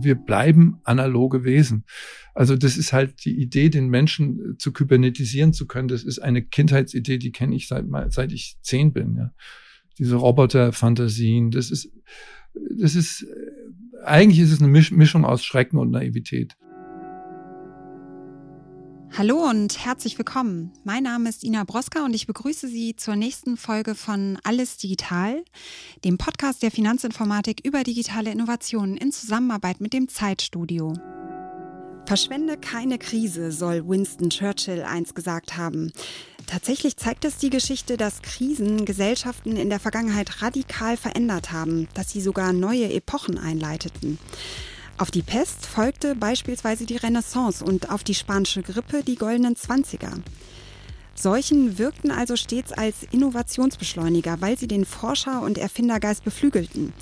Wir bleiben analoge Wesen. Also das ist halt die Idee, den Menschen zu kybernetisieren zu können. Das ist eine Kindheitsidee, die kenne ich seit, seit ich zehn bin. Ja. Diese Roboter-Fantasien, das ist, das ist, eigentlich ist es eine Mischung aus Schrecken und Naivität. Hallo und herzlich willkommen. Mein Name ist Ina Broska und ich begrüße Sie zur nächsten Folge von Alles Digital, dem Podcast der Finanzinformatik über digitale Innovationen in Zusammenarbeit mit dem Zeitstudio. Verschwende keine Krise, soll Winston Churchill einst gesagt haben. Tatsächlich zeigt es die Geschichte, dass Krisen Gesellschaften in der Vergangenheit radikal verändert haben, dass sie sogar neue Epochen einleiteten. Auf die Pest folgte beispielsweise die Renaissance und auf die spanische Grippe die goldenen Zwanziger. Seuchen wirkten also stets als Innovationsbeschleuniger, weil sie den Forscher- und Erfindergeist beflügelten,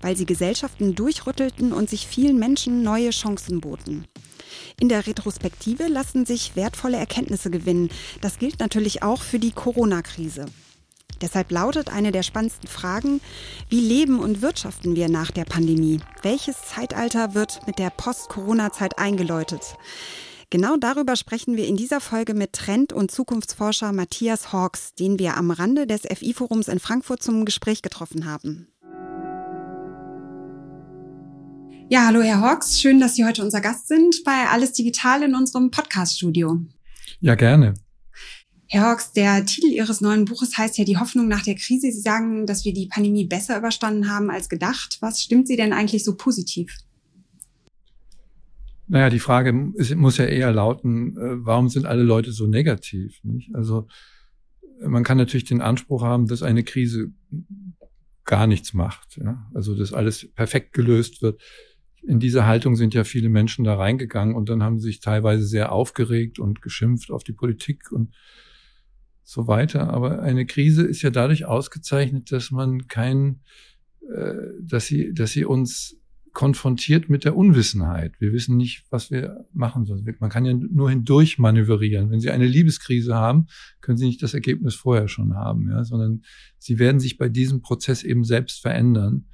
weil sie Gesellschaften durchrüttelten und sich vielen Menschen neue Chancen boten. In der Retrospektive lassen sich wertvolle Erkenntnisse gewinnen. Das gilt natürlich auch für die Corona-Krise. Deshalb lautet eine der spannendsten Fragen, wie leben und wirtschaften wir nach der Pandemie? Welches Zeitalter wird mit der Post-Corona-Zeit eingeläutet? Genau darüber sprechen wir in dieser Folge mit Trend- und Zukunftsforscher Matthias Hawks, den wir am Rande des FI-Forums in Frankfurt zum Gespräch getroffen haben. Ja, hallo Herr Hawks, schön, dass Sie heute unser Gast sind bei Alles Digital in unserem Podcast-Studio. Ja, gerne. Herr Hawks, der Titel Ihres neuen Buches heißt ja Die Hoffnung nach der Krise. Sie sagen, dass wir die Pandemie besser überstanden haben als gedacht. Was stimmt Sie denn eigentlich so positiv? Naja, die Frage muss ja eher lauten, äh, warum sind alle Leute so negativ? Nicht? Also man kann natürlich den Anspruch haben, dass eine Krise gar nichts macht. Ja? Also dass alles perfekt gelöst wird. In diese Haltung sind ja viele Menschen da reingegangen und dann haben sie sich teilweise sehr aufgeregt und geschimpft auf die Politik und so weiter. Aber eine Krise ist ja dadurch ausgezeichnet, dass man kein, äh, dass sie, dass sie uns konfrontiert mit der Unwissenheit. Wir wissen nicht, was wir machen sollen. Man kann ja nur hindurch manövrieren. Wenn Sie eine Liebeskrise haben, können Sie nicht das Ergebnis vorher schon haben, ja, sondern Sie werden sich bei diesem Prozess eben selbst verändern,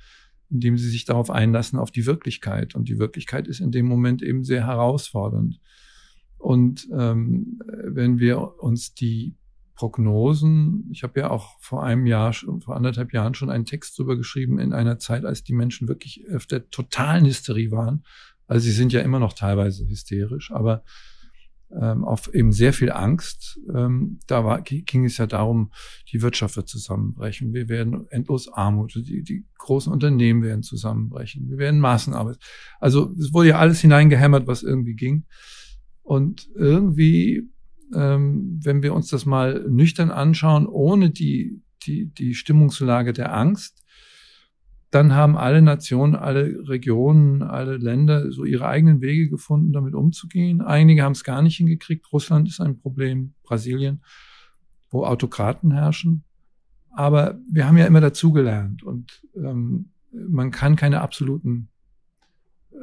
indem Sie sich darauf einlassen, auf die Wirklichkeit. Und die Wirklichkeit ist in dem Moment eben sehr herausfordernd. Und ähm, wenn wir uns die Prognosen. Ich habe ja auch vor einem Jahr, vor anderthalb Jahren schon einen Text drüber geschrieben in einer Zeit, als die Menschen wirklich auf der totalen Hysterie waren. Also sie sind ja immer noch teilweise hysterisch, aber ähm, auf eben sehr viel Angst. Ähm, da war, ging es ja darum, die Wirtschaft wird zusammenbrechen. Wir werden endlos Armut, die, die großen Unternehmen werden zusammenbrechen. Wir werden Massenarbeit. Also es wurde ja alles hineingehämmert, was irgendwie ging. Und irgendwie ähm, wenn wir uns das mal nüchtern anschauen, ohne die, die, die Stimmungslage der Angst, dann haben alle Nationen, alle Regionen, alle Länder so ihre eigenen Wege gefunden, damit umzugehen. Einige haben es gar nicht hingekriegt. Russland ist ein Problem, Brasilien, wo Autokraten herrschen. Aber wir haben ja immer dazugelernt und ähm, man kann keine absoluten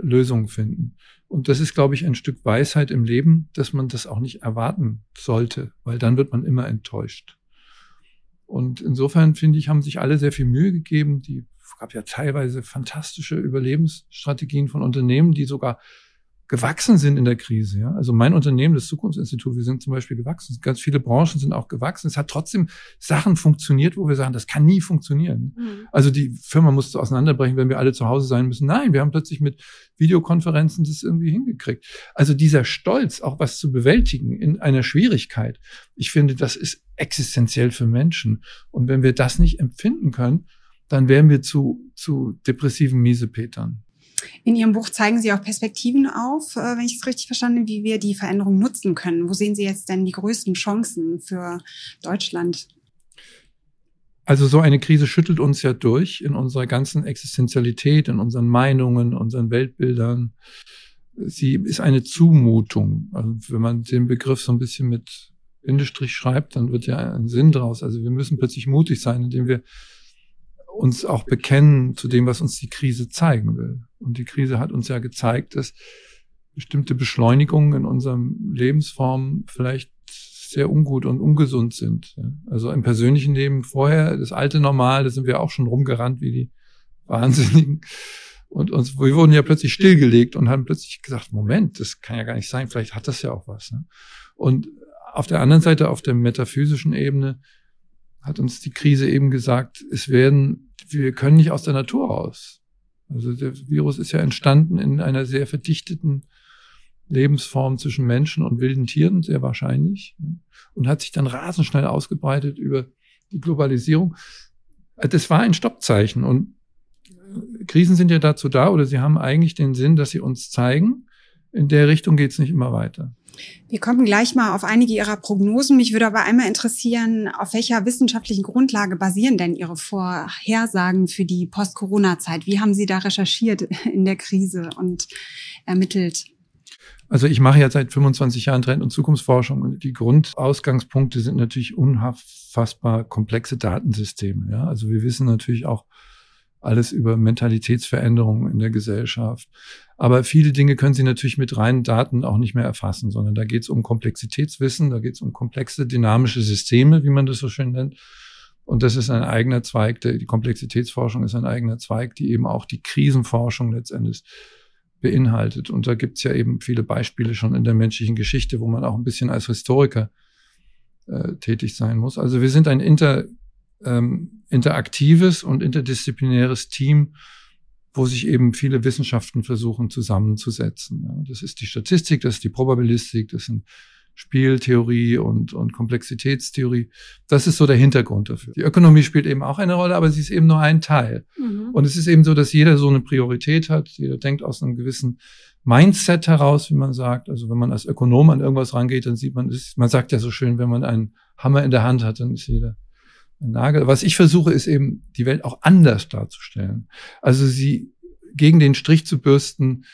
Lösungen finden. Und das ist, glaube ich, ein Stück Weisheit im Leben, dass man das auch nicht erwarten sollte, weil dann wird man immer enttäuscht. Und insofern finde ich, haben sich alle sehr viel Mühe gegeben. Die gab ja teilweise fantastische Überlebensstrategien von Unternehmen, die sogar gewachsen sind in der Krise. Ja? Also mein Unternehmen, das Zukunftsinstitut, wir sind zum Beispiel gewachsen. Ganz viele Branchen sind auch gewachsen. Es hat trotzdem Sachen funktioniert, wo wir sagen, das kann nie funktionieren. Mhm. Also die Firma musste auseinanderbrechen, wenn wir alle zu Hause sein müssen. Nein, wir haben plötzlich mit Videokonferenzen das irgendwie hingekriegt. Also dieser Stolz, auch was zu bewältigen in einer Schwierigkeit, ich finde, das ist existenziell für Menschen. Und wenn wir das nicht empfinden können, dann werden wir zu, zu depressiven Miesepetern. In Ihrem Buch zeigen Sie auch Perspektiven auf, äh, wenn ich es richtig verstanden habe, wie wir die Veränderung nutzen können. Wo sehen Sie jetzt denn die größten Chancen für Deutschland? Also so eine Krise schüttelt uns ja durch in unserer ganzen Existenzialität, in unseren Meinungen, unseren Weltbildern. Sie ist eine Zumutung. Also wenn man den Begriff so ein bisschen mit Bindestrich schreibt, dann wird ja ein Sinn draus. Also wir müssen plötzlich mutig sein, indem wir uns auch bekennen zu dem, was uns die Krise zeigen will. Und die Krise hat uns ja gezeigt, dass bestimmte Beschleunigungen in unserem Lebensform vielleicht sehr ungut und ungesund sind. Also im persönlichen Leben vorher, das alte Normal, da sind wir auch schon rumgerannt wie die Wahnsinnigen. Und uns, wir wurden ja plötzlich stillgelegt und haben plötzlich gesagt, Moment, das kann ja gar nicht sein, vielleicht hat das ja auch was. Ne? Und auf der anderen Seite, auf der metaphysischen Ebene, hat uns die Krise eben gesagt, es werden, wir können nicht aus der Natur raus. Also der Virus ist ja entstanden in einer sehr verdichteten Lebensform zwischen Menschen und wilden Tieren, sehr wahrscheinlich, und hat sich dann rasend schnell ausgebreitet über die Globalisierung. Das war ein Stoppzeichen und Krisen sind ja dazu da oder sie haben eigentlich den Sinn, dass sie uns zeigen, in der Richtung geht es nicht immer weiter. Wir kommen gleich mal auf einige Ihrer Prognosen. Mich würde aber einmal interessieren, auf welcher wissenschaftlichen Grundlage basieren denn Ihre Vorhersagen für die Post-Corona-Zeit? Wie haben Sie da recherchiert in der Krise und ermittelt? Also ich mache ja seit 25 Jahren Trend- und Zukunftsforschung und die Grundausgangspunkte sind natürlich unfassbar komplexe Datensysteme. Ja? Also wir wissen natürlich auch alles über Mentalitätsveränderungen in der Gesellschaft. Aber viele Dinge können Sie natürlich mit reinen Daten auch nicht mehr erfassen, sondern da geht es um Komplexitätswissen, da geht es um komplexe dynamische Systeme, wie man das so schön nennt. Und das ist ein eigener Zweig, die Komplexitätsforschung ist ein eigener Zweig, die eben auch die Krisenforschung letztendlich beinhaltet. Und da gibt es ja eben viele Beispiele schon in der menschlichen Geschichte, wo man auch ein bisschen als Historiker äh, tätig sein muss. Also wir sind ein inter, ähm, interaktives und interdisziplinäres Team, wo sich eben viele Wissenschaften versuchen zusammenzusetzen. Ja, das ist die Statistik, das ist die Probabilistik, das sind Spieltheorie und, und Komplexitätstheorie. Das ist so der Hintergrund dafür. Die Ökonomie spielt eben auch eine Rolle, aber sie ist eben nur ein Teil. Mhm. Und es ist eben so, dass jeder so eine Priorität hat. Jeder denkt aus einem gewissen Mindset heraus, wie man sagt. Also wenn man als Ökonom an irgendwas rangeht, dann sieht man, man sagt ja so schön, wenn man einen Hammer in der Hand hat, dann ist jeder Nagel. Was ich versuche, ist eben, die Welt auch anders darzustellen. Also sie gegen den Strich zu bürsten,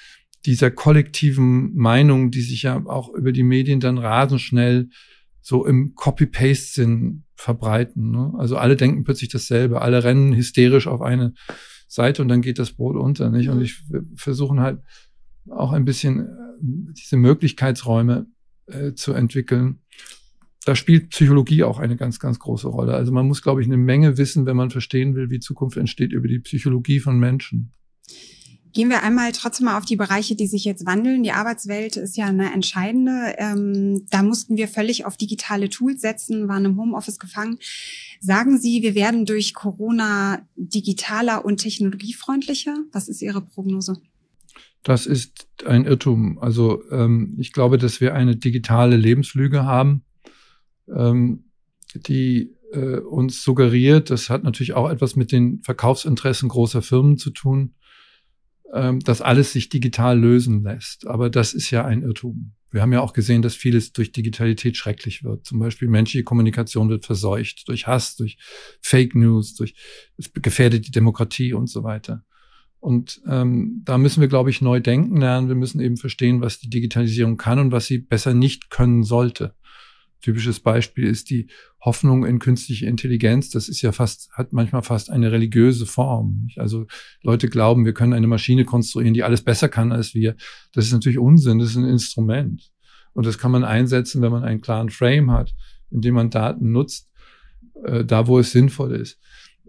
dieser kollektiven Meinung, die sich ja auch über die Medien dann rasend schnell so im Copy-Paste-Sinn verbreiten. Ne? Also alle denken plötzlich dasselbe, alle rennen hysterisch auf eine Seite und dann geht das Brot unter. Nicht? Und mhm. ich versuche halt auch ein bisschen äh, diese Möglichkeitsräume äh, zu entwickeln. Da spielt Psychologie auch eine ganz, ganz große Rolle. Also man muss, glaube ich, eine Menge wissen, wenn man verstehen will, wie Zukunft entsteht über die Psychologie von Menschen. Gehen wir einmal trotzdem mal auf die Bereiche, die sich jetzt wandeln. Die Arbeitswelt ist ja eine entscheidende. Ähm, da mussten wir völlig auf digitale Tools setzen, waren im Homeoffice gefangen. Sagen Sie, wir werden durch Corona digitaler und technologiefreundlicher? Was ist Ihre Prognose? Das ist ein Irrtum. Also ähm, ich glaube, dass wir eine digitale Lebenslüge haben, ähm, die äh, uns suggeriert, das hat natürlich auch etwas mit den Verkaufsinteressen großer Firmen zu tun, ähm, dass alles sich digital lösen lässt. Aber das ist ja ein Irrtum. Wir haben ja auch gesehen, dass vieles durch Digitalität schrecklich wird. Zum Beispiel menschliche Kommunikation wird verseucht durch Hass, durch Fake News, durch es gefährdet die Demokratie und so weiter. Und ähm, da müssen wir, glaube ich, neu denken lernen. Wir müssen eben verstehen, was die Digitalisierung kann und was sie besser nicht können sollte. Typisches Beispiel ist die Hoffnung in künstliche Intelligenz. Das ist ja fast, hat manchmal fast eine religiöse Form. Also Leute glauben, wir können eine Maschine konstruieren, die alles besser kann als wir. Das ist natürlich Unsinn. Das ist ein Instrument. Und das kann man einsetzen, wenn man einen klaren Frame hat, in dem man Daten nutzt, äh, da wo es sinnvoll ist.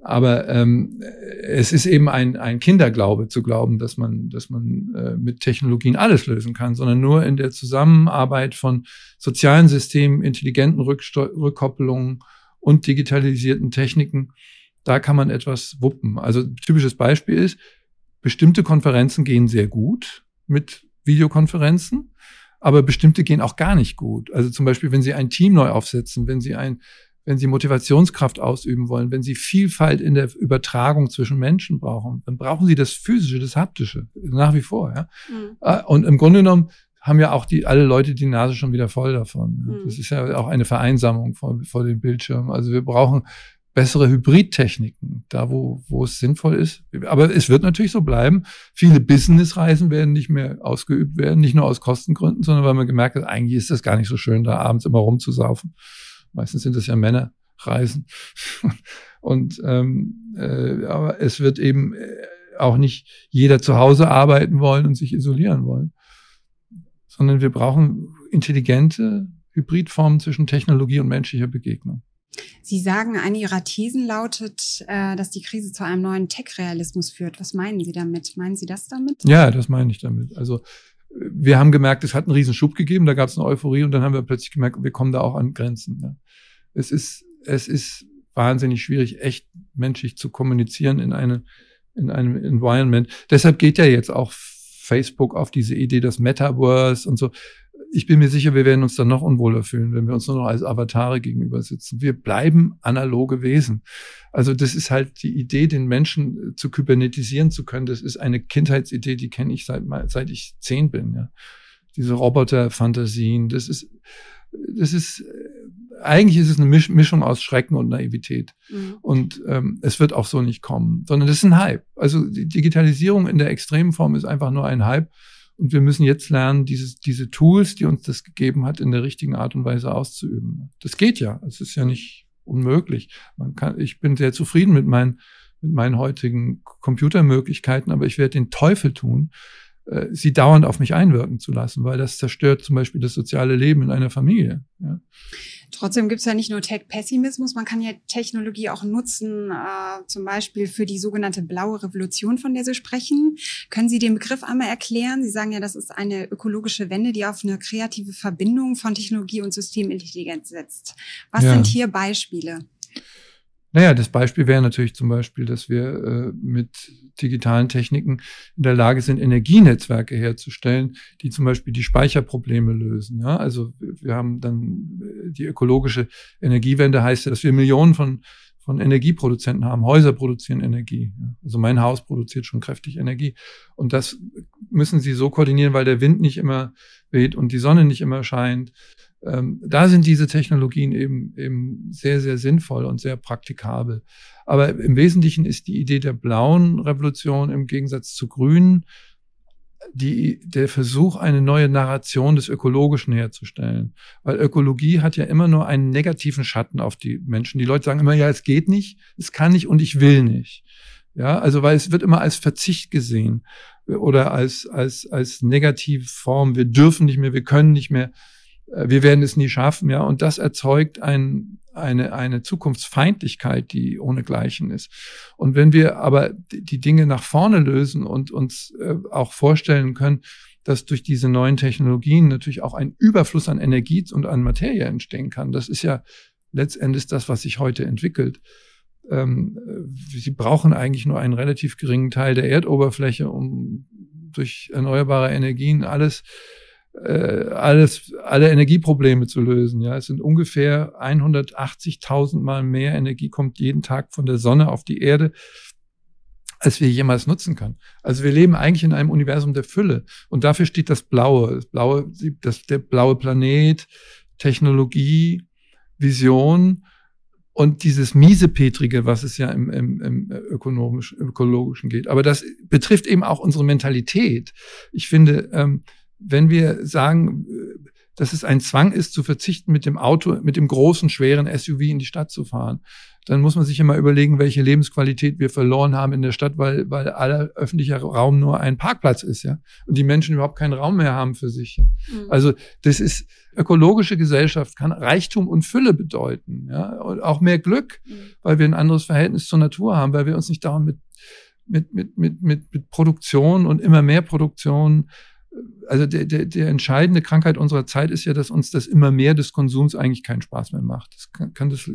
Aber ähm, es ist eben ein, ein Kinderglaube zu glauben, dass man, dass man äh, mit Technologien alles lösen kann, sondern nur in der Zusammenarbeit von sozialen Systemen, intelligenten Rückkopplungen und digitalisierten Techniken, da kann man etwas wuppen. Also typisches Beispiel ist, bestimmte Konferenzen gehen sehr gut mit Videokonferenzen, aber bestimmte gehen auch gar nicht gut. Also zum Beispiel, wenn Sie ein Team neu aufsetzen, wenn Sie ein wenn sie Motivationskraft ausüben wollen, wenn sie Vielfalt in der Übertragung zwischen Menschen brauchen, dann brauchen sie das Physische, das Haptische, nach wie vor. Ja? Mhm. Äh, und im Grunde genommen haben ja auch die, alle Leute die Nase schon wieder voll davon. Mhm. Das ist ja auch eine Vereinsamung vor, vor dem Bildschirm. Also wir brauchen bessere Hybridtechniken, da wo, wo es sinnvoll ist. Aber es wird natürlich so bleiben. Viele Businessreisen werden nicht mehr ausgeübt werden, nicht nur aus Kostengründen, sondern weil man gemerkt hat, eigentlich ist das gar nicht so schön, da abends immer rumzusaufen. Meistens sind es ja Männerreisen. Und ähm, äh, aber es wird eben äh, auch nicht jeder zu Hause arbeiten wollen und sich isolieren wollen, sondern wir brauchen intelligente Hybridformen zwischen Technologie und menschlicher Begegnung. Sie sagen, eine Ihrer Thesen lautet, äh, dass die Krise zu einem neuen Tech-Realismus führt. Was meinen Sie damit? Meinen Sie das damit? Ja, das meine ich damit. Also wir haben gemerkt, es hat einen riesen Schub gegeben, da gab es eine Euphorie und dann haben wir plötzlich gemerkt, wir kommen da auch an Grenzen. Ja. Es ist, es ist wahnsinnig schwierig, echt menschlich zu kommunizieren in eine, in einem Environment. Deshalb geht ja jetzt auch Facebook auf diese Idee des Metaverse und so ich bin mir sicher, wir werden uns dann noch unwohler fühlen, wenn wir uns nur noch als Avatare gegenüber sitzen. Wir bleiben analoge Wesen. Also das ist halt die Idee, den Menschen äh, zu kybernetisieren zu können. Das ist eine Kindheitsidee, die kenne ich seit, seit ich zehn bin. Ja. Diese Roboter-Fantasien, das ist, das ist, äh, eigentlich ist es eine Mischung aus Schrecken und Naivität. Mhm. Und ähm, es wird auch so nicht kommen, sondern das ist ein Hype. Also die Digitalisierung in der extremen Form ist einfach nur ein Hype und wir müssen jetzt lernen, dieses, diese Tools, die uns das gegeben hat, in der richtigen Art und Weise auszuüben. Das geht ja. Es ist ja nicht unmöglich. Man kann, ich bin sehr zufrieden mit meinen, mit meinen heutigen Computermöglichkeiten, aber ich werde den Teufel tun, äh, sie dauernd auf mich einwirken zu lassen, weil das zerstört zum Beispiel das soziale Leben in einer Familie. Ja. Trotzdem gibt es ja nicht nur Tech-Pessimismus, man kann ja Technologie auch nutzen, äh, zum Beispiel für die sogenannte blaue Revolution, von der Sie sprechen. Können Sie den Begriff einmal erklären? Sie sagen ja, das ist eine ökologische Wende, die auf eine kreative Verbindung von Technologie und Systemintelligenz setzt. Was ja. sind hier Beispiele? Naja, das Beispiel wäre natürlich zum Beispiel, dass wir äh, mit digitalen Techniken in der Lage sind, Energienetzwerke herzustellen, die zum Beispiel die Speicherprobleme lösen. Ja? Also wir haben dann äh, die ökologische Energiewende heißt ja, dass wir Millionen von von Energieproduzenten haben. Häuser produzieren Energie. Also mein Haus produziert schon kräftig Energie. Und das müssen sie so koordinieren, weil der Wind nicht immer weht und die Sonne nicht immer scheint ähm, da sind diese Technologien eben, eben sehr, sehr sinnvoll und sehr praktikabel. Aber im Wesentlichen ist die Idee der blauen Revolution im Gegensatz zu grünen die, der Versuch, eine neue Narration des Ökologischen herzustellen. Weil Ökologie hat ja immer nur einen negativen Schatten auf die Menschen. Die Leute sagen immer, ja, es geht nicht, es kann nicht und ich will nicht. Ja, also weil es wird immer als Verzicht gesehen oder als, als, als Negativform. Wir dürfen nicht mehr, wir können nicht mehr. Äh, wir werden es nie schaffen, ja. Und das erzeugt ein, eine, eine Zukunftsfeindlichkeit, die ohnegleichen ist. Und wenn wir aber die Dinge nach vorne lösen und uns äh, auch vorstellen können, dass durch diese neuen Technologien natürlich auch ein Überfluss an Energie und an Materie entstehen kann. Das ist ja letztendlich das, was sich heute entwickelt. Ähm, sie brauchen eigentlich nur einen relativ geringen Teil der Erdoberfläche, um durch erneuerbare Energien alles äh, alles, alle Energieprobleme zu lösen. Ja, es sind ungefähr 180.000 Mal mehr Energie kommt jeden Tag von der Sonne auf die Erde, als wir jemals nutzen können. Also wir leben eigentlich in einem Universum der Fülle und dafür steht das Blaue, das Blaue, das, der blaue Planet, Technologie, Vision und dieses miesepetrige, was es ja im, im, im ökonomisch, ökologischen geht. Aber das betrifft eben auch unsere Mentalität. Ich finde, ähm, wenn wir sagen, dass es ein Zwang ist, zu verzichten, mit dem Auto, mit dem großen, schweren SUV in die Stadt zu fahren, dann muss man sich immer überlegen, welche Lebensqualität wir verloren haben in der Stadt, weil, weil aller öffentlicher Raum nur ein Parkplatz ist, ja. Und die Menschen überhaupt keinen Raum mehr haben für sich. Mhm. Also, das ist, ökologische Gesellschaft kann Reichtum und Fülle bedeuten, ja. Und auch mehr Glück, mhm. weil wir ein anderes Verhältnis zur Natur haben, weil wir uns nicht dauernd mit, mit, mit, mit, mit, mit Produktion und immer mehr Produktion also der, der, der entscheidende Krankheit unserer Zeit ist ja, dass uns das immer mehr des Konsums eigentlich keinen Spaß mehr macht. Das kann, kann das,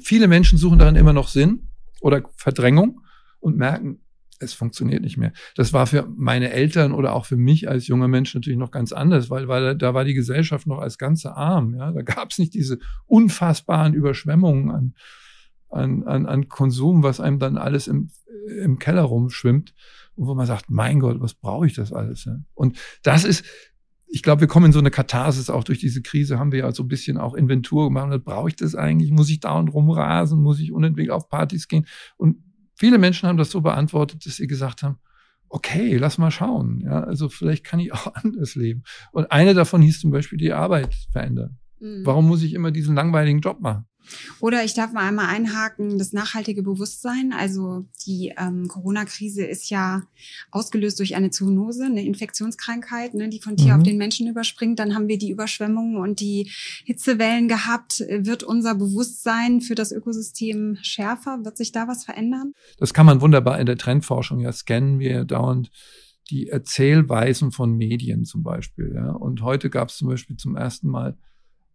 viele Menschen suchen darin immer noch Sinn oder Verdrängung und merken, es funktioniert nicht mehr. Das war für meine Eltern oder auch für mich als junger Mensch natürlich noch ganz anders, weil, weil da war die Gesellschaft noch als ganze arm. Ja? Da gab es nicht diese unfassbaren Überschwemmungen an, an, an, an Konsum, was einem dann alles im, im Keller rumschwimmt wo man sagt, mein Gott, was brauche ich das alles? Und das ist, ich glaube, wir kommen in so eine Katharsis, auch durch diese Krise haben wir ja so ein bisschen auch Inventur gemacht. Brauche ich das eigentlich? Muss ich da und rumrasen? Muss ich unentwegt auf Partys gehen? Und viele Menschen haben das so beantwortet, dass sie gesagt haben, okay, lass mal schauen. Ja, also vielleicht kann ich auch anders leben. Und eine davon hieß zum Beispiel die Arbeit verändern. Mhm. Warum muss ich immer diesen langweiligen Job machen? Oder ich darf mal einmal einhaken, das nachhaltige Bewusstsein. Also die ähm, Corona-Krise ist ja ausgelöst durch eine Zoonose, eine Infektionskrankheit, ne, die von Tier mhm. auf den Menschen überspringt. Dann haben wir die Überschwemmungen und die Hitzewellen gehabt. Wird unser Bewusstsein für das Ökosystem schärfer? Wird sich da was verändern? Das kann man wunderbar in der Trendforschung ja scannen wir dauernd die Erzählweisen von Medien zum Beispiel. Ja. Und heute gab es zum Beispiel zum ersten Mal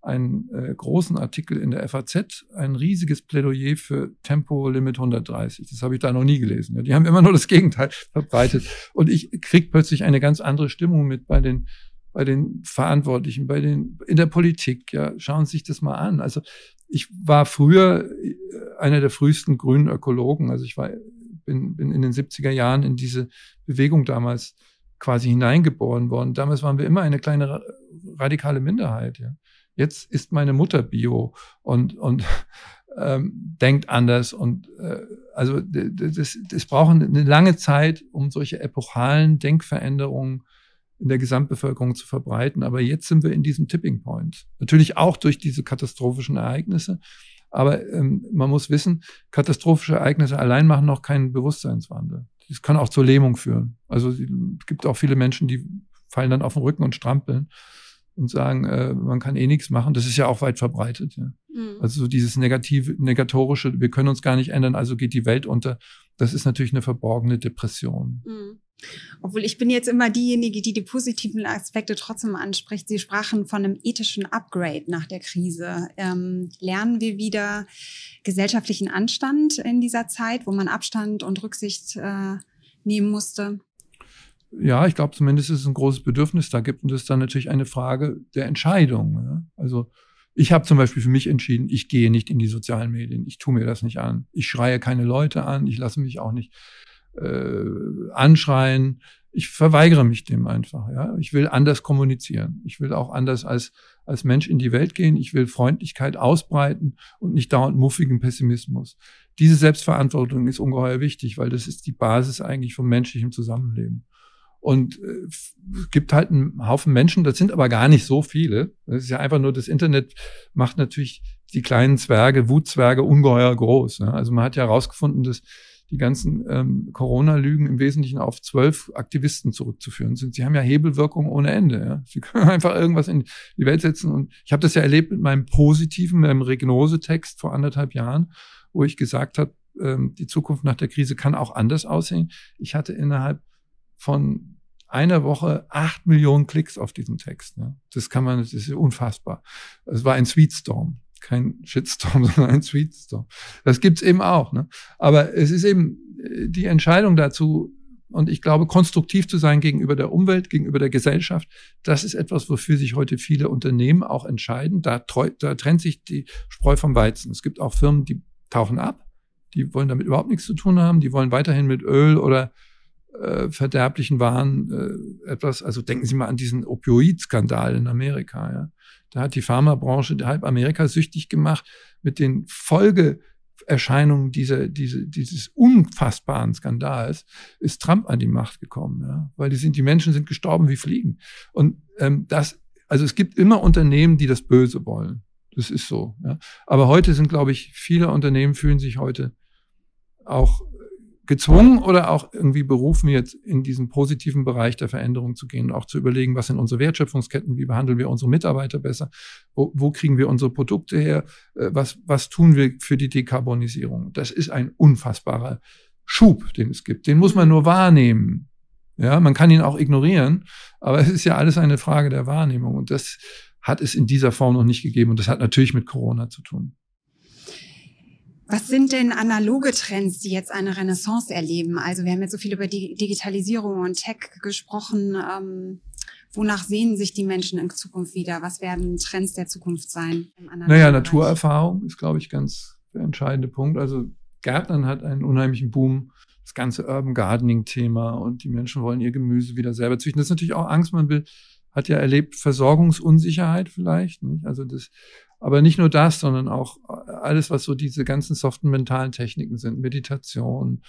einen äh, großen Artikel in der FAZ, ein riesiges Plädoyer für Tempolimit 130. Das habe ich da noch nie gelesen. Die haben immer nur das Gegenteil verbreitet. Und ich krieg plötzlich eine ganz andere Stimmung mit bei den bei den Verantwortlichen, bei den in der Politik. Ja, schauen Sie sich das mal an. Also ich war früher äh, einer der frühesten grünen Ökologen. Also ich war bin, bin in den 70er Jahren in diese Bewegung damals quasi hineingeboren worden. Damals waren wir immer eine kleine radikale Minderheit. Ja. Jetzt ist meine Mutter Bio und, und ähm, denkt anders. Und äh, also das, das braucht eine lange Zeit, um solche epochalen Denkveränderungen in der Gesamtbevölkerung zu verbreiten. Aber jetzt sind wir in diesem Tipping Point. Natürlich auch durch diese katastrophischen Ereignisse. Aber ähm, man muss wissen, katastrophische Ereignisse allein machen noch keinen Bewusstseinswandel. Das kann auch zur Lähmung führen. Also es gibt auch viele Menschen, die fallen dann auf den Rücken und strampeln und sagen, äh, man kann eh nichts machen. Das ist ja auch weit verbreitet. Ja. Mhm. Also so dieses negative, negatorische, wir können uns gar nicht ändern, also geht die Welt unter. Das ist natürlich eine verborgene Depression. Mhm. Obwohl ich bin jetzt immer diejenige, die die positiven Aspekte trotzdem anspricht. Sie sprachen von einem ethischen Upgrade nach der Krise. Ähm, lernen wir wieder gesellschaftlichen Anstand in dieser Zeit, wo man Abstand und Rücksicht äh, nehmen musste? Ja, ich glaube zumindest ist es ein großes Bedürfnis da gibt und das ist dann natürlich eine Frage der Entscheidung. Ja? Also ich habe zum Beispiel für mich entschieden, ich gehe nicht in die sozialen Medien, ich tue mir das nicht an, ich schreie keine Leute an, ich lasse mich auch nicht äh, anschreien. Ich verweigere mich dem einfach. Ja, ich will anders kommunizieren. Ich will auch anders als als Mensch in die Welt gehen. Ich will Freundlichkeit ausbreiten und nicht dauernd muffigen Pessimismus. Diese Selbstverantwortung ist ungeheuer wichtig, weil das ist die Basis eigentlich vom menschlichen Zusammenleben. Und äh, es gibt halt einen Haufen Menschen, das sind aber gar nicht so viele. Das ist ja einfach nur, das Internet macht natürlich die kleinen Zwerge, Wutzwerge ungeheuer groß. Ne? Also man hat ja herausgefunden, dass die ganzen ähm, Corona-Lügen im Wesentlichen auf zwölf Aktivisten zurückzuführen sind. Sie haben ja Hebelwirkung ohne Ende. Ja? Sie können einfach irgendwas in die Welt setzen. Und ich habe das ja erlebt mit meinem positiven, meinem Regnose-Text vor anderthalb Jahren, wo ich gesagt habe, ähm, die Zukunft nach der Krise kann auch anders aussehen. Ich hatte innerhalb von einer Woche acht Millionen Klicks auf diesen Text. Ne? Das kann man, das ist unfassbar. Es war ein Sweetstorm kein Shitstorm, sondern ein Sweetstorm. Das gibt's eben auch. Ne? Aber es ist eben äh, die Entscheidung dazu, und ich glaube, konstruktiv zu sein gegenüber der Umwelt, gegenüber der Gesellschaft, das ist etwas, wofür sich heute viele Unternehmen auch entscheiden. Da, treu, da trennt sich die Spreu vom Weizen. Es gibt auch Firmen, die tauchen ab, die wollen damit überhaupt nichts zu tun haben, die wollen weiterhin mit Öl oder äh, verderblichen Waren äh, etwas, also denken Sie mal an diesen Opioid-Skandal in Amerika, ja. Da hat die Pharmabranche halb Amerika süchtig gemacht mit den Folgeerscheinungen dieser, diese, dieses unfassbaren Skandals ist Trump an die Macht gekommen, ja, weil die sind, die Menschen sind gestorben wie Fliegen. Und ähm, das, also es gibt immer Unternehmen, die das Böse wollen. Das ist so. Ja. Aber heute sind, glaube ich, viele Unternehmen fühlen sich heute auch gezwungen oder auch irgendwie berufen, jetzt in diesen positiven Bereich der Veränderung zu gehen, auch zu überlegen, was sind unsere Wertschöpfungsketten, wie behandeln wir unsere Mitarbeiter besser, wo, wo kriegen wir unsere Produkte her, äh, was, was tun wir für die Dekarbonisierung. Das ist ein unfassbarer Schub, den es gibt. Den muss man nur wahrnehmen. Ja, man kann ihn auch ignorieren, aber es ist ja alles eine Frage der Wahrnehmung und das hat es in dieser Form noch nicht gegeben und das hat natürlich mit Corona zu tun. Was sind denn analoge Trends, die jetzt eine Renaissance erleben? Also wir haben jetzt so viel über die Digitalisierung und Tech gesprochen. Ähm, wonach sehen sich die Menschen in Zukunft wieder? Was werden Trends der Zukunft sein? Naja, Naturerfahrung ist, glaube ich, ganz der entscheidende Punkt. Also Gärtnern hat einen unheimlichen Boom. Das ganze Urban Gardening-Thema und die Menschen wollen ihr Gemüse wieder selber züchten. Das ist natürlich auch Angst. Man will, hat ja erlebt Versorgungsunsicherheit vielleicht. Nicht? Also das aber nicht nur das, sondern auch alles, was so diese ganzen soften mentalen Techniken sind, Meditation,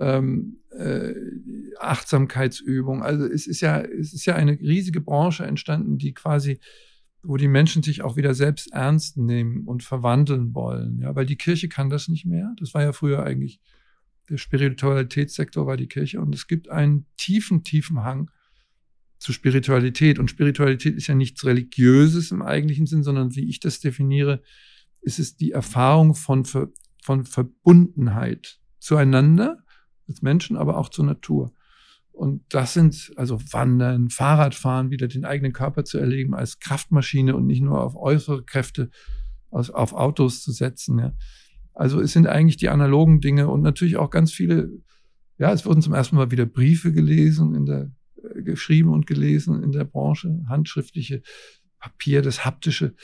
ähm, äh, Achtsamkeitsübung. Also es ist ja, es ist ja eine riesige Branche entstanden, die quasi wo die Menschen sich auch wieder selbst ernst nehmen und verwandeln wollen. Ja, weil die Kirche kann das nicht mehr. Das war ja früher eigentlich der Spiritualitätssektor war die Kirche und es gibt einen tiefen, tiefen Hang zu Spiritualität. Und Spiritualität ist ja nichts Religiöses im eigentlichen Sinn, sondern wie ich das definiere, ist es die Erfahrung von, von Verbundenheit zueinander als Menschen, aber auch zur Natur. Und das sind also Wandern, Fahrradfahren, wieder den eigenen Körper zu erleben als Kraftmaschine und nicht nur auf äußere Kräfte, auf Autos zu setzen. Ja. Also es sind eigentlich die analogen Dinge und natürlich auch ganz viele, ja, es wurden zum ersten Mal wieder Briefe gelesen in der, geschrieben und gelesen in der Branche, handschriftliche Papier, das haptische.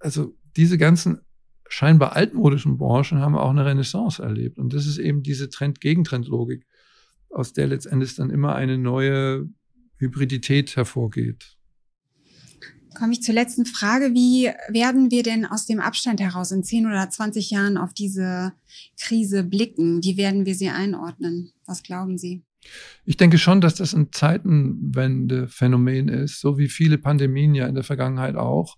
Also diese ganzen scheinbar altmodischen Branchen haben auch eine Renaissance erlebt. Und das ist eben diese Trend-Gegentrend-Logik, aus der letztendlich dann immer eine neue Hybridität hervorgeht. Komme ich zur letzten Frage. Wie werden wir denn aus dem Abstand heraus in 10 oder 20 Jahren auf diese Krise blicken? Wie werden wir sie einordnen? Was glauben Sie? Ich denke schon, dass das ein Zeitenwende-Phänomen ist, so wie viele Pandemien ja in der Vergangenheit auch.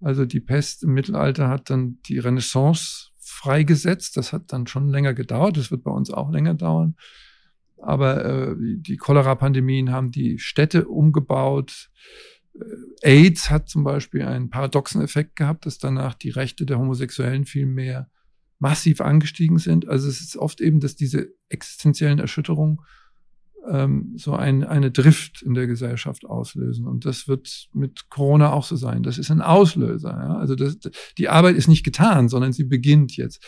Also die Pest im Mittelalter hat dann die Renaissance freigesetzt. Das hat dann schon länger gedauert. Das wird bei uns auch länger dauern. Aber äh, die Cholera-Pandemien haben die Städte umgebaut. Äh, AIDS hat zum Beispiel einen paradoxen Effekt gehabt, dass danach die Rechte der Homosexuellen viel mehr massiv angestiegen sind. Also es ist oft eben, dass diese existenziellen Erschütterungen ähm, so ein, eine Drift in der Gesellschaft auslösen. Und das wird mit Corona auch so sein. Das ist ein Auslöser. Ja? Also das, die Arbeit ist nicht getan, sondern sie beginnt jetzt.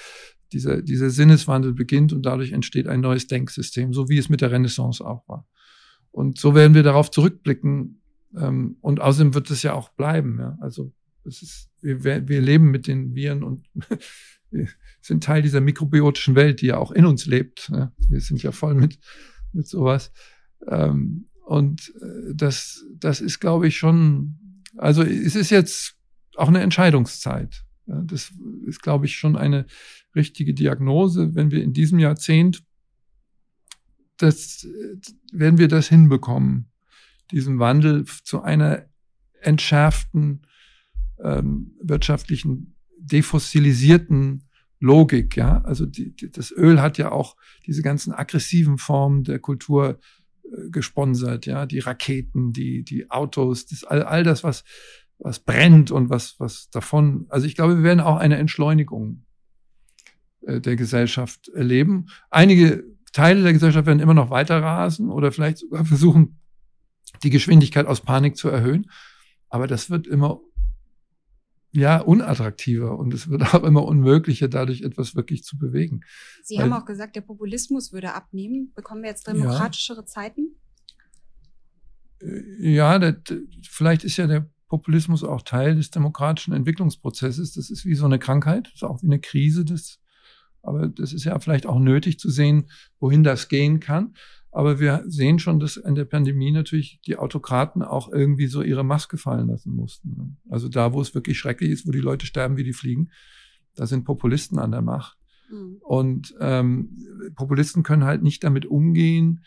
Dieser, dieser Sinneswandel beginnt und dadurch entsteht ein neues Denksystem, so wie es mit der Renaissance auch war. Und so werden wir darauf zurückblicken, ähm, und außerdem wird es ja auch bleiben. Ja? Also es ist, wir, wir leben mit den Viren und sind Teil dieser mikrobiotischen Welt, die ja auch in uns lebt. Wir sind ja voll mit, mit sowas. Ähm, und äh, das, das ist, glaube ich, schon, also es ist jetzt auch eine Entscheidungszeit. Das ist, glaube ich, schon eine richtige Diagnose. Wenn wir in diesem Jahrzehnt das, werden wir das hinbekommen, diesen Wandel zu einer entschärften ähm, wirtschaftlichen, defossilisierten Logik, ja. Also die, die, das Öl hat ja auch diese ganzen aggressiven Formen der Kultur äh, gesponsert, ja, die Raketen, die, die Autos, das, all, all das, was, was brennt und was, was davon. Also ich glaube, wir werden auch eine Entschleunigung äh, der Gesellschaft erleben. Einige Teile der Gesellschaft werden immer noch weiter rasen oder vielleicht sogar versuchen, die Geschwindigkeit aus Panik zu erhöhen. Aber das wird immer ja unattraktiver und es wird auch immer unmöglicher, dadurch etwas wirklich zu bewegen. Sie Weil, haben auch gesagt, der Populismus würde abnehmen. Bekommen wir jetzt demokratischere ja, Zeiten? Äh, ja, der, vielleicht ist ja der Populismus auch Teil des demokratischen Entwicklungsprozesses. Das ist wie so eine Krankheit, das ist auch wie eine Krise. Das, aber das ist ja vielleicht auch nötig zu sehen, wohin das gehen kann. Aber wir sehen schon, dass in der Pandemie natürlich die Autokraten auch irgendwie so ihre Maske fallen lassen mussten. Ne? Also da, wo es wirklich schrecklich ist, wo die Leute sterben wie die Fliegen, da sind Populisten an der Macht. Mhm. Und ähm, Populisten können halt nicht damit umgehen,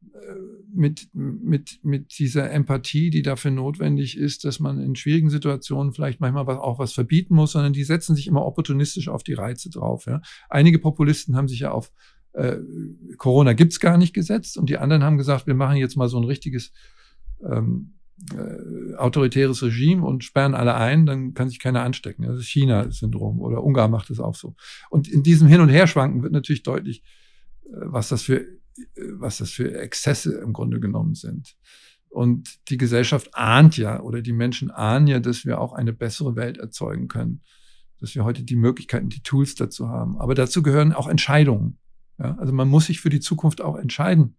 äh, mit, mit, mit dieser Empathie, die dafür notwendig ist, dass man in schwierigen Situationen vielleicht manchmal auch was verbieten muss, sondern die setzen sich immer opportunistisch auf die Reize drauf. Ja. Einige Populisten haben sich ja auf äh, Corona gibt's gar nicht gesetzt und die anderen haben gesagt, wir machen jetzt mal so ein richtiges ähm, äh, autoritäres Regime und sperren alle ein, dann kann sich keiner anstecken. Das ist China-Syndrom oder Ungarn macht es auch so. Und in diesem Hin- und Herschwanken wird natürlich deutlich, äh, was das für, äh, was das für Exzesse im Grunde genommen sind. Und die Gesellschaft ahnt ja oder die Menschen ahnen ja, dass wir auch eine bessere Welt erzeugen können. Dass wir heute die Möglichkeiten, die Tools dazu haben. Aber dazu gehören auch Entscheidungen. Ja, also man muss sich für die Zukunft auch entscheiden.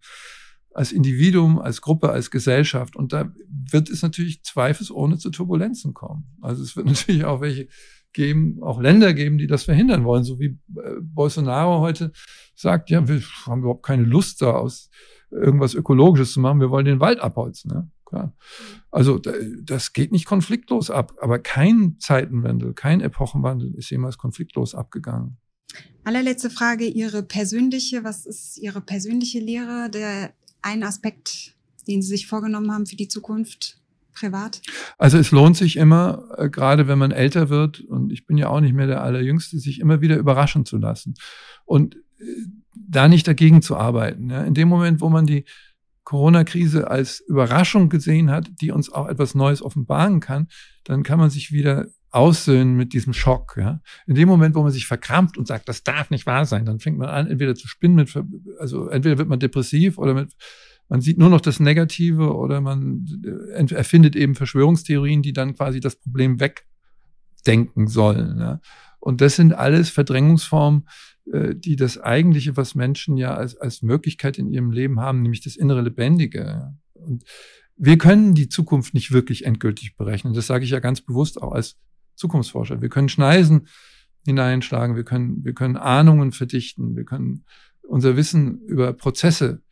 Als Individuum, als Gruppe, als Gesellschaft. Und da wird es natürlich zweifelsohne zu Turbulenzen kommen. Also es wird natürlich auch welche geben, auch Länder geben, die das verhindern wollen. So wie äh, Bolsonaro heute sagt, ja, wir haben überhaupt keine Lust da aus irgendwas Ökologisches zu machen. Wir wollen den Wald abholzen. Ja? Klar. Also das geht nicht konfliktlos ab. Aber kein Zeitenwandel, kein Epochenwandel ist jemals konfliktlos abgegangen. Allerletzte Frage, Ihre persönliche, was ist Ihre persönliche Lehre, der ein Aspekt, den Sie sich vorgenommen haben für die Zukunft? privat? Also es lohnt sich immer, äh, gerade wenn man älter wird, und ich bin ja auch nicht mehr der Allerjüngste, sich immer wieder überraschen zu lassen. Und äh, da nicht dagegen zu arbeiten. In dem Moment, wo man die Corona-Krise als Überraschung gesehen hat, die uns auch etwas Neues offenbaren kann, dann kann man sich wieder aussöhnen mit diesem Schock. Ja. In dem Moment, wo man sich verkrampft und sagt, das darf nicht wahr sein, dann fängt man an, entweder zu spinnen, mit, also entweder wird man depressiv oder mit, man sieht nur noch das Negative oder man äh, erfindet eben Verschwörungstheorien, die dann quasi das Problem wegdenken sollen. Ja. Und das sind alles Verdrängungsformen, äh, die das Eigentliche, was Menschen ja als, als Möglichkeit in ihrem Leben haben, nämlich das innere Lebendige. Und wir können die Zukunft nicht wirklich endgültig berechnen. Das sage ich ja ganz bewusst auch als Zukunftsforscher. Wir können Schneisen hineinschlagen, wir können, wir können Ahnungen verdichten, wir können unser Wissen über Prozesse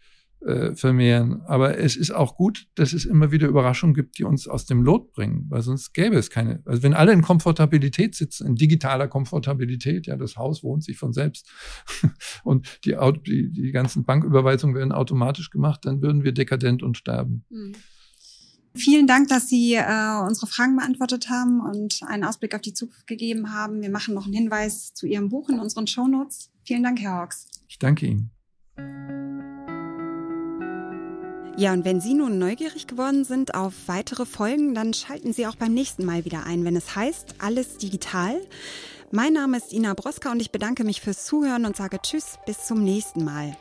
äh, vermehren. Aber es ist auch gut, dass es immer wieder Überraschungen gibt, die uns aus dem Lot bringen, weil sonst gäbe es keine. Also wenn alle in Komfortabilität sitzen, in digitaler Komfortabilität, ja, das Haus wohnt sich von selbst und die, die, die ganzen Banküberweisungen werden automatisch gemacht, dann würden wir dekadent und sterben. Mhm. Vielen Dank, dass Sie äh, unsere Fragen beantwortet haben und einen Ausblick auf die Zukunft gegeben haben. Wir machen noch einen Hinweis zu Ihrem Buch in unseren Shownotes. Vielen Dank, Herr Hawks. Ich danke Ihnen. Ja, und wenn Sie nun neugierig geworden sind auf weitere Folgen, dann schalten Sie auch beim nächsten Mal wieder ein, wenn es heißt Alles digital. Mein Name ist Ina Broska und ich bedanke mich fürs Zuhören und sage Tschüss, bis zum nächsten Mal.